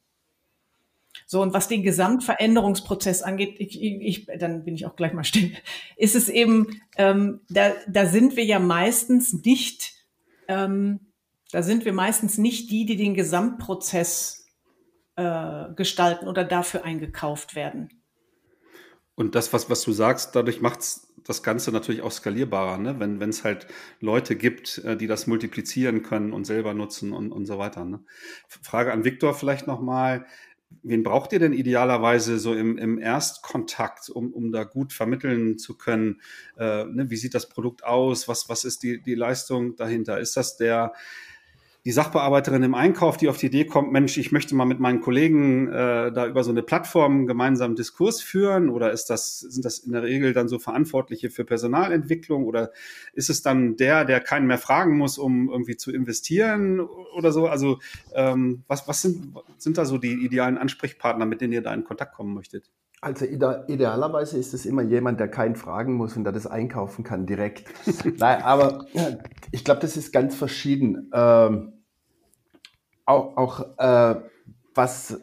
So, und was den Gesamtveränderungsprozess angeht, ich, ich, dann bin ich auch gleich mal still, ist es eben, ähm, da, da sind wir ja meistens nicht, ähm, da sind wir meistens nicht die, die den Gesamtprozess äh, gestalten oder dafür eingekauft werden. Und das, was, was du sagst, dadurch macht das Ganze natürlich auch skalierbarer, ne? wenn es halt Leute gibt, äh, die das multiplizieren können und selber nutzen und, und so weiter. Ne? Frage an Viktor vielleicht nochmal. Wen braucht ihr denn idealerweise so im, im Erstkontakt, um, um da gut vermitteln zu können? Äh, ne, wie sieht das Produkt aus? Was, was ist die, die Leistung dahinter? Ist das der, die Sachbearbeiterin im Einkauf, die auf die Idee kommt, Mensch, ich möchte mal mit meinen Kollegen äh, da über so eine Plattform gemeinsam Diskurs führen? Oder ist das, sind das in der Regel dann so Verantwortliche für Personalentwicklung? Oder ist es dann der, der keinen mehr fragen muss, um irgendwie zu investieren oder so? Also ähm, was, was sind, sind da so die idealen Ansprechpartner, mit denen ihr da in Kontakt kommen möchtet? Also idealerweise ist es immer jemand, der keinen fragen muss und der das einkaufen kann direkt. Nein, aber ich glaube, das ist ganz verschieden. Ähm, auch, auch äh, was,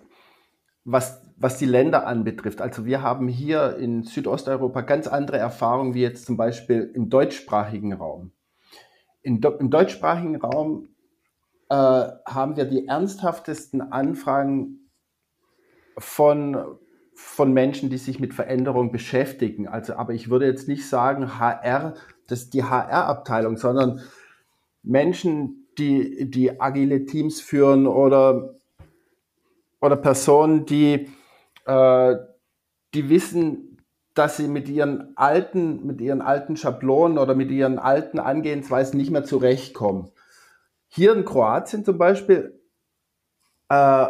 was, was die Länder anbetrifft. Also wir haben hier in Südosteuropa ganz andere Erfahrungen wie jetzt zum Beispiel im deutschsprachigen Raum. In, Im deutschsprachigen Raum äh, haben wir die ernsthaftesten Anfragen von, von Menschen, die sich mit Veränderung beschäftigen. Also, aber ich würde jetzt nicht sagen HR, das ist die HR-Abteilung, sondern Menschen, die, die agile Teams führen oder, oder Personen, die, äh, die wissen, dass sie mit ihren alten, mit ihren alten Schablonen oder mit ihren alten Angehensweisen nicht mehr zurechtkommen. Hier in Kroatien zum Beispiel äh,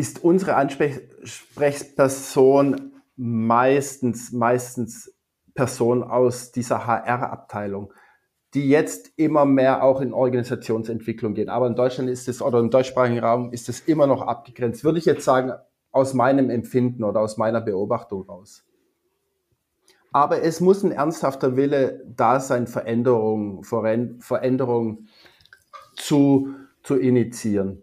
ist unsere Ansprechperson meistens, meistens Person aus dieser HR-Abteilung die jetzt immer mehr auch in Organisationsentwicklung gehen. Aber in Deutschland ist es, oder im deutschsprachigen Raum ist es immer noch abgegrenzt, würde ich jetzt sagen, aus meinem Empfinden oder aus meiner Beobachtung raus. Aber es muss ein ernsthafter Wille da sein, Veränderungen Veränderung zu, zu initiieren.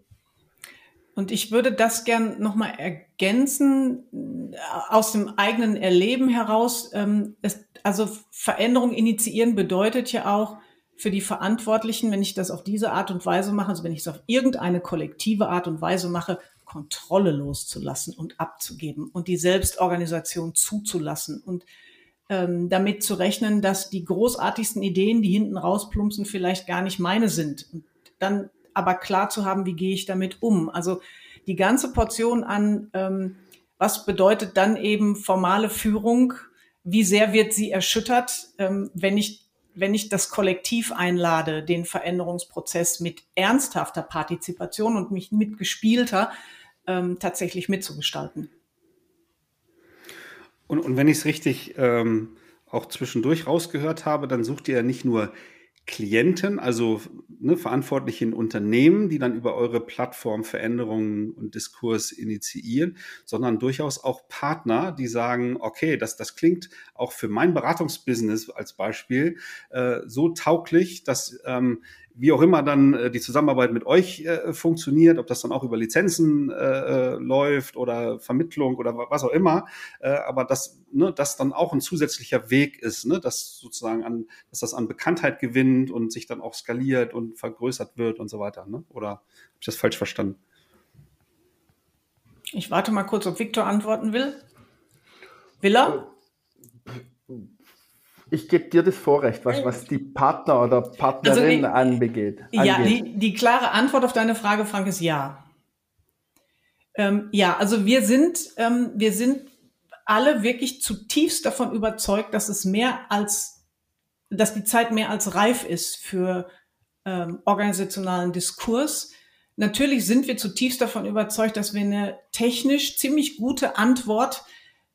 Und ich würde das gern nochmal ergänzen, äh, aus dem eigenen Erleben heraus. Ähm, also Veränderung initiieren bedeutet ja auch für die Verantwortlichen, wenn ich das auf diese Art und Weise mache, also wenn ich es auf irgendeine kollektive Art und Weise mache, Kontrolle loszulassen und abzugeben und die Selbstorganisation zuzulassen und ähm, damit zu rechnen, dass die großartigsten Ideen, die hinten rausplumpsen, vielleicht gar nicht meine sind. Und dann aber klar zu haben, wie gehe ich damit um. Also die ganze Portion an, ähm, was bedeutet dann eben formale Führung, wie sehr wird sie erschüttert, ähm, wenn ich wenn ich das Kollektiv einlade, den Veränderungsprozess mit ernsthafter Partizipation und mich mitgespielter ähm, tatsächlich mitzugestalten. Und, und wenn ich es richtig ähm, auch zwischendurch rausgehört habe, dann sucht ihr ja nicht nur Klienten, also ne, Verantwortliche in Unternehmen, die dann über eure Plattform Veränderungen und Diskurs initiieren, sondern durchaus auch Partner, die sagen, okay, das, das klingt auch für mein Beratungsbusiness als Beispiel äh, so tauglich, dass ähm, wie auch immer dann äh, die Zusammenarbeit mit euch äh, funktioniert, ob das dann auch über Lizenzen äh, äh läuft oder Vermittlung oder was auch immer, äh, aber dass ne, das dann auch ein zusätzlicher Weg ist, ne, dass sozusagen an, dass das an Bekanntheit gewinnt und sich dann auch skaliert und vergrößert wird und so weiter, ne? Oder habe ich das falsch verstanden? Ich warte mal kurz, ob Viktor antworten will. Will er? Ich gebe dir das Vorrecht, was, was die Partner oder Partnerin also anbegeht. Ja, die, die klare Antwort auf deine Frage, Frank, ist ja. Ähm, ja, also wir sind, ähm, wir sind alle wirklich zutiefst davon überzeugt, dass es mehr als, dass die Zeit mehr als reif ist für ähm, organisationalen Diskurs. Natürlich sind wir zutiefst davon überzeugt, dass wir eine technisch ziemlich gute Antwort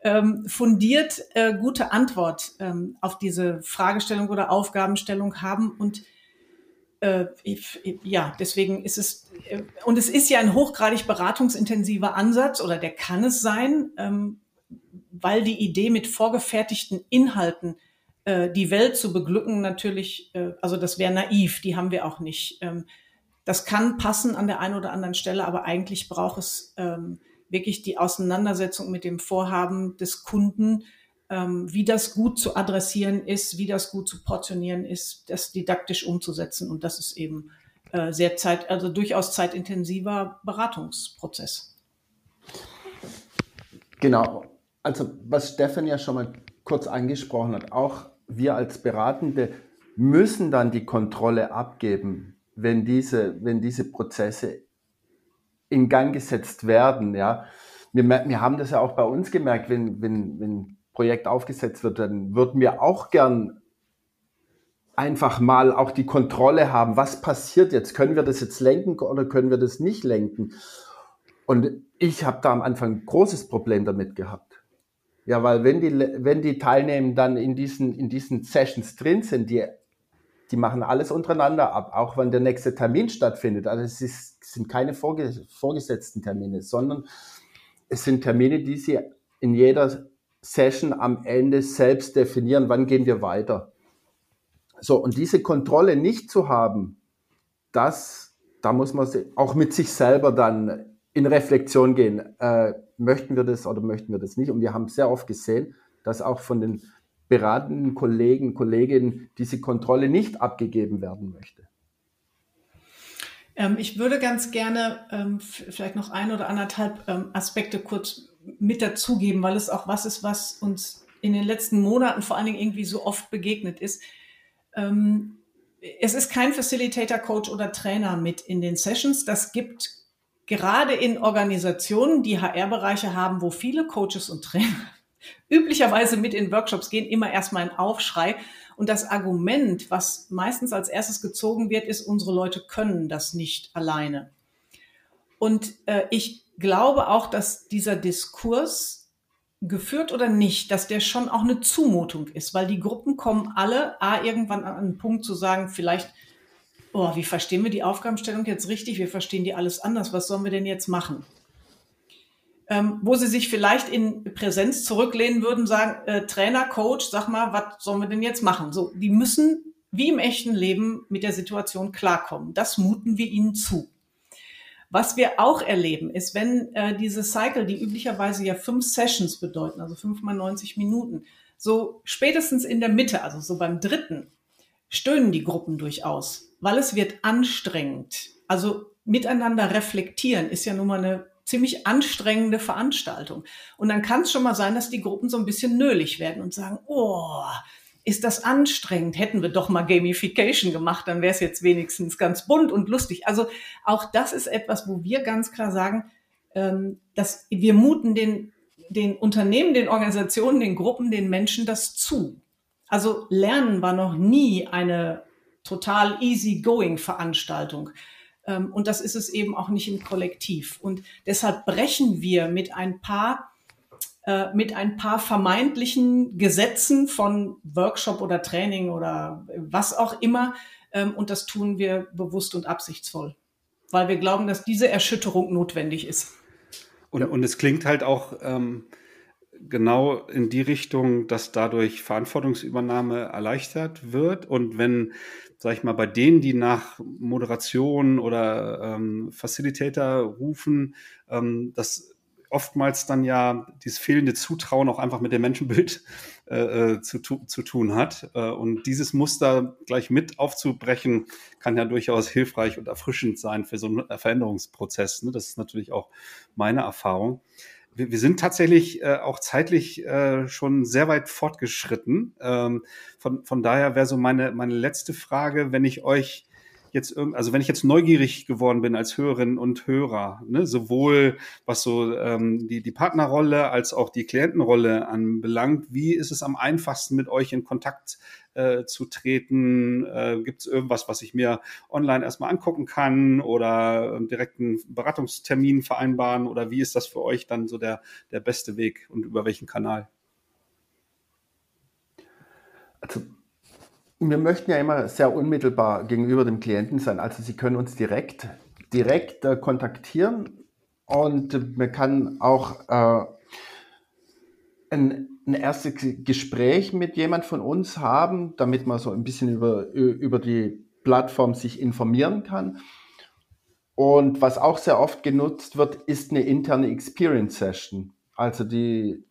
ähm, fundiert äh, gute Antwort ähm, auf diese Fragestellung oder Aufgabenstellung haben und äh, ja, deswegen ist es, äh, und es ist ja ein hochgradig beratungsintensiver Ansatz oder der kann es sein, ähm, weil die Idee mit vorgefertigten Inhalten äh, die Welt zu beglücken natürlich, äh, also das wäre naiv, die haben wir auch nicht. Ähm, das kann passen an der einen oder anderen Stelle, aber eigentlich braucht es ähm, wirklich die Auseinandersetzung mit dem Vorhaben des Kunden, ähm, wie das gut zu adressieren ist, wie das gut zu portionieren ist, das didaktisch umzusetzen. Und das ist eben äh, sehr zeit, also durchaus zeitintensiver Beratungsprozess. Genau. Also was Stefan ja schon mal kurz angesprochen hat, auch wir als Beratende müssen dann die Kontrolle abgeben, wenn diese, wenn diese Prozesse in Gang gesetzt werden. Ja. Wir, wir haben das ja auch bei uns gemerkt, wenn, wenn, wenn ein Projekt aufgesetzt wird, dann würden wir auch gern einfach mal auch die Kontrolle haben, was passiert jetzt? Können wir das jetzt lenken oder können wir das nicht lenken? Und ich habe da am Anfang ein großes Problem damit gehabt. Ja, weil wenn die, wenn die Teilnehmer dann in diesen, in diesen Sessions drin sind, die die machen alles untereinander ab, auch wenn der nächste Termin stattfindet. Also es ist, sind keine vorge vorgesetzten Termine, sondern es sind Termine, die sie in jeder Session am Ende selbst definieren, wann gehen wir weiter. So, und diese Kontrolle nicht zu haben, das, da muss man auch mit sich selber dann in Reflexion gehen. Äh, möchten wir das oder möchten wir das nicht? Und wir haben sehr oft gesehen, dass auch von den beratenden Kollegen, Kolleginnen diese Kontrolle nicht abgegeben werden möchte? Ähm, ich würde ganz gerne ähm, vielleicht noch ein oder anderthalb ähm, Aspekte kurz mit dazugeben, weil es auch was ist, was uns in den letzten Monaten vor allen Dingen irgendwie so oft begegnet ist. Es ist kein Facilitator, Coach oder Trainer mit in den Sessions. Das gibt gerade in Organisationen, die HR-Bereiche haben, wo viele Coaches und Trainer üblicherweise mit in Workshops gehen, immer erstmal ein Aufschrei. Und das Argument, was meistens als erstes gezogen wird, ist, unsere Leute können das nicht alleine. Und äh, ich glaube auch, dass dieser Diskurs geführt oder nicht, dass der schon auch eine Zumutung ist, weil die Gruppen kommen alle A, irgendwann an einen Punkt zu sagen, vielleicht, oh, wie verstehen wir die Aufgabenstellung jetzt richtig? Wir verstehen die alles anders. Was sollen wir denn jetzt machen? Ähm, wo sie sich vielleicht in Präsenz zurücklehnen würden, sagen, äh, Trainer, Coach, sag mal, was sollen wir denn jetzt machen? So, die müssen wie im echten Leben mit der Situation klarkommen. Das muten wir ihnen zu. Was wir auch erleben, ist, wenn äh, diese Cycle, die üblicherweise ja fünf Sessions bedeuten, also fünf mal 90 Minuten, so spätestens in der Mitte, also so beim dritten, stöhnen die Gruppen durchaus, weil es wird anstrengend. Also miteinander reflektieren ist ja nun mal eine ziemlich anstrengende Veranstaltung. Und dann kann es schon mal sein, dass die Gruppen so ein bisschen nölig werden und sagen, oh, ist das anstrengend. Hätten wir doch mal Gamification gemacht, dann wäre es jetzt wenigstens ganz bunt und lustig. Also auch das ist etwas, wo wir ganz klar sagen, ähm, dass wir muten den, den Unternehmen, den Organisationen, den Gruppen, den Menschen das zu. Also Lernen war noch nie eine total easy-going Veranstaltung. Ähm, und das ist es eben auch nicht im Kollektiv. Und deshalb brechen wir mit ein paar äh, mit ein paar vermeintlichen Gesetzen von Workshop oder Training oder was auch immer. Ähm, und das tun wir bewusst und absichtsvoll, weil wir glauben, dass diese Erschütterung notwendig ist. Und, und es klingt halt auch ähm, genau in die Richtung, dass dadurch Verantwortungsübernahme erleichtert wird. Und wenn, sag ich mal, bei denen, die nach Moderation oder ähm, Facilitator rufen, ähm, das oftmals dann ja dieses fehlende Zutrauen auch einfach mit dem Menschenbild äh, äh zu, zu tun hat. Äh, und dieses Muster gleich mit aufzubrechen, kann ja durchaus hilfreich und erfrischend sein für so einen Veränderungsprozess. Ne? Das ist natürlich auch meine Erfahrung. Wir, wir sind tatsächlich äh, auch zeitlich äh, schon sehr weit fortgeschritten. Ähm, von, von daher wäre so meine, meine letzte Frage, wenn ich euch jetzt also wenn ich jetzt neugierig geworden bin als Hörerin und Hörer, ne, sowohl was so ähm, die, die Partnerrolle als auch die Klientenrolle anbelangt, wie ist es am einfachsten mit euch in Kontakt äh, zu treten? Äh, Gibt es irgendwas, was ich mir online erstmal angucken kann oder äh, direkt Beratungstermin vereinbaren oder wie ist das für euch dann so der, der beste Weg und über welchen Kanal? Also wir möchten ja immer sehr unmittelbar gegenüber dem Klienten sein. Also Sie können uns direkt, direkt äh, kontaktieren und man kann auch äh, ein, ein erstes Gespräch mit jemand von uns haben, damit man so ein bisschen über, über die Plattform sich informieren kann. Und was auch sehr oft genutzt wird, ist eine interne Experience Session. Also die,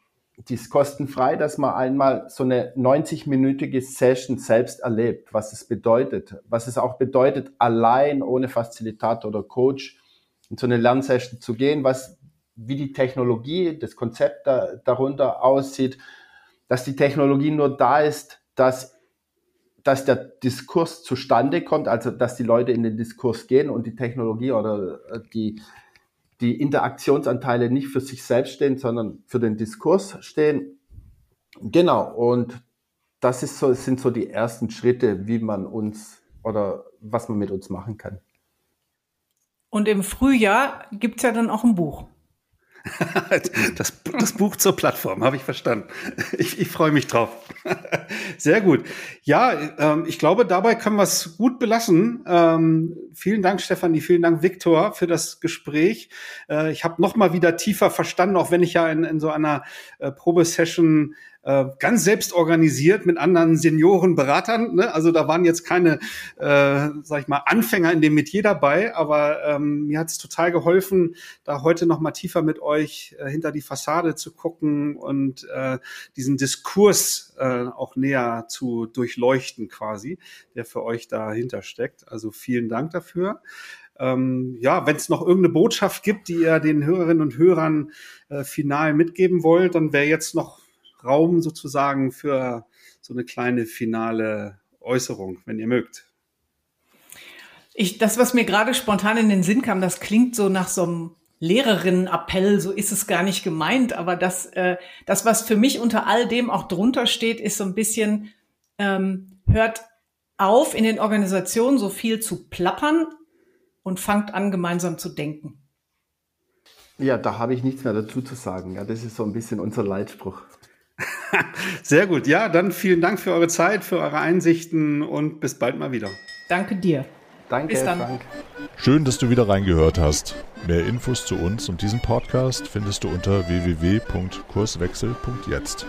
die ist kostenfrei, dass man einmal so eine 90-minütige Session selbst erlebt, was es bedeutet, was es auch bedeutet, allein ohne Facilitator oder Coach in so eine Lernsession zu gehen, was, wie die Technologie, das Konzept da, darunter aussieht, dass die Technologie nur da ist, dass, dass der Diskurs zustande kommt, also dass die Leute in den Diskurs gehen und die Technologie oder die, die Interaktionsanteile nicht für sich selbst stehen, sondern für den Diskurs stehen. Genau, und das ist so, sind so die ersten Schritte, wie man uns oder was man mit uns machen kann. Und im Frühjahr gibt es ja dann auch ein Buch. das, das, Buch zur Plattform, habe ich verstanden. Ich, ich freue mich drauf. Sehr gut. Ja, ähm, ich glaube, dabei können wir es gut belassen. Ähm, vielen Dank, Stefanie, vielen Dank, Viktor, für das Gespräch. Äh, ich habe noch mal wieder tiefer verstanden, auch wenn ich ja in, in so einer äh, Probesession äh, ganz selbst organisiert mit anderen Seniorenberatern. Ne? Also da waren jetzt keine, äh, sag ich mal, Anfänger in dem Metier dabei, aber ähm, mir hat es total geholfen, da heute noch mal tiefer mit euch äh, hinter die Fassade zu gucken und äh, diesen Diskurs äh, auch näher zu durchleuchten quasi, der für euch dahinter steckt. Also vielen Dank dafür. Ähm, ja, wenn es noch irgendeine Botschaft gibt, die ihr den Hörerinnen und Hörern äh, final mitgeben wollt, dann wäre jetzt noch Raum sozusagen für so eine kleine finale Äußerung, wenn ihr mögt. Ich, das, was mir gerade spontan in den Sinn kam, das klingt so nach so einem Lehrerinnenappell, so ist es gar nicht gemeint, aber das, äh, das, was für mich unter all dem auch drunter steht, ist so ein bisschen, ähm, hört auf, in den Organisationen so viel zu plappern und fangt an, gemeinsam zu denken. Ja, da habe ich nichts mehr dazu zu sagen. Ja, das ist so ein bisschen unser Leitspruch. Sehr gut. Ja, dann vielen Dank für eure Zeit, für eure Einsichten und bis bald mal wieder. Danke dir. Danke, Bis dann. Frank. Schön, dass du wieder reingehört hast. Mehr Infos zu uns und diesem Podcast findest du unter www.kurswechsel.jetzt.